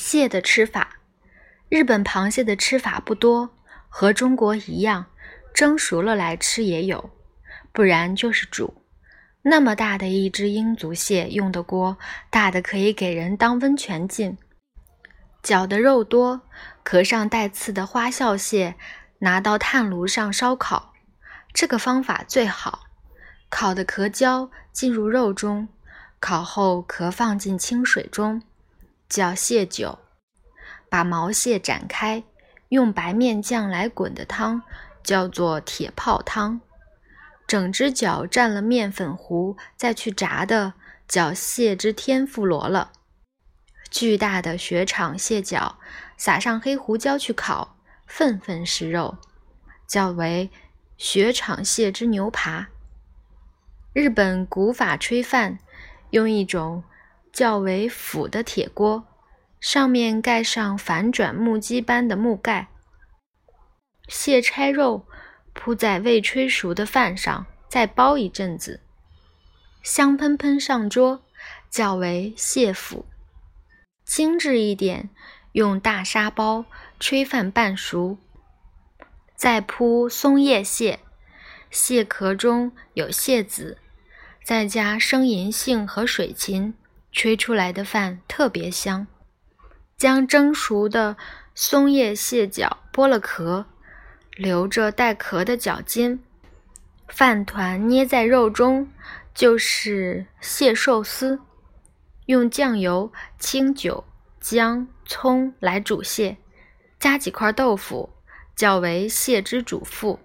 蟹的吃法，日本螃蟹的吃法不多，和中国一样，蒸熟了来吃也有，不然就是煮。那么大的一只英足蟹，用的锅大的可以给人当温泉浸。脚的肉多，壳上带刺的花笑蟹，拿到炭炉上烧烤，这个方法最好。烤的壳焦，进入肉中，烤后壳放进清水中。叫蟹酒，把毛蟹展开，用白面酱来滚的汤叫做铁泡汤。整只脚蘸了面粉糊再去炸的叫蟹之天妇罗了。巨大的雪场蟹脚撒上黑胡椒去烤，份份是肉，叫为雪场蟹之牛扒。日本古法炊饭用一种。较为腐的铁锅，上面盖上反转木屐般的木盖，蟹拆肉铺在未炊熟的饭上，再包一阵子，香喷喷上桌，较为蟹腐。精致一点，用大沙包炊饭半熟，再铺松叶蟹，蟹壳中有蟹籽，再加生银杏和水芹。吹出来的饭特别香。将蒸熟的松叶蟹脚剥了壳，留着带壳的脚尖，饭团捏在肉中，就是蟹寿司。用酱油、清酒、姜、葱来煮蟹，加几块豆腐，较为蟹之主妇。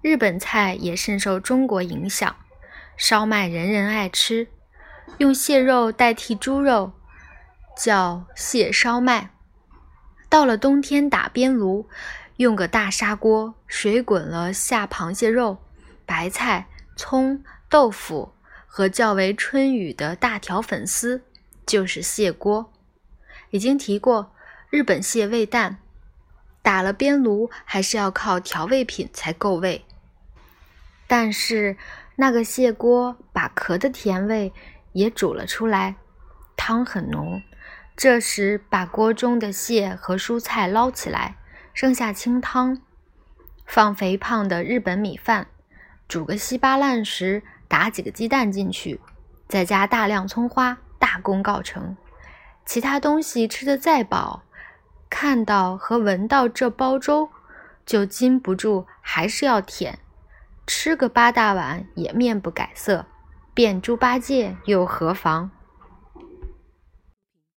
日本菜也深受中国影响，烧麦人人爱吃。用蟹肉代替猪肉，叫蟹烧麦。到了冬天打边炉，用个大砂锅，水滚了下螃蟹肉、白菜、葱、豆腐和较为春雨的大条粉丝，就是蟹锅。已经提过，日本蟹味淡，打了边炉还是要靠调味品才够味。但是那个蟹锅把壳的甜味。也煮了出来，汤很浓。这时把锅中的蟹和蔬菜捞起来，剩下清汤，放肥胖的日本米饭，煮个稀巴烂时，打几个鸡蛋进去，再加大量葱花，大功告成。其他东西吃得再饱，看到和闻到这煲粥，就禁不住还是要舔，吃个八大碗也面不改色。变猪八戒又何妨？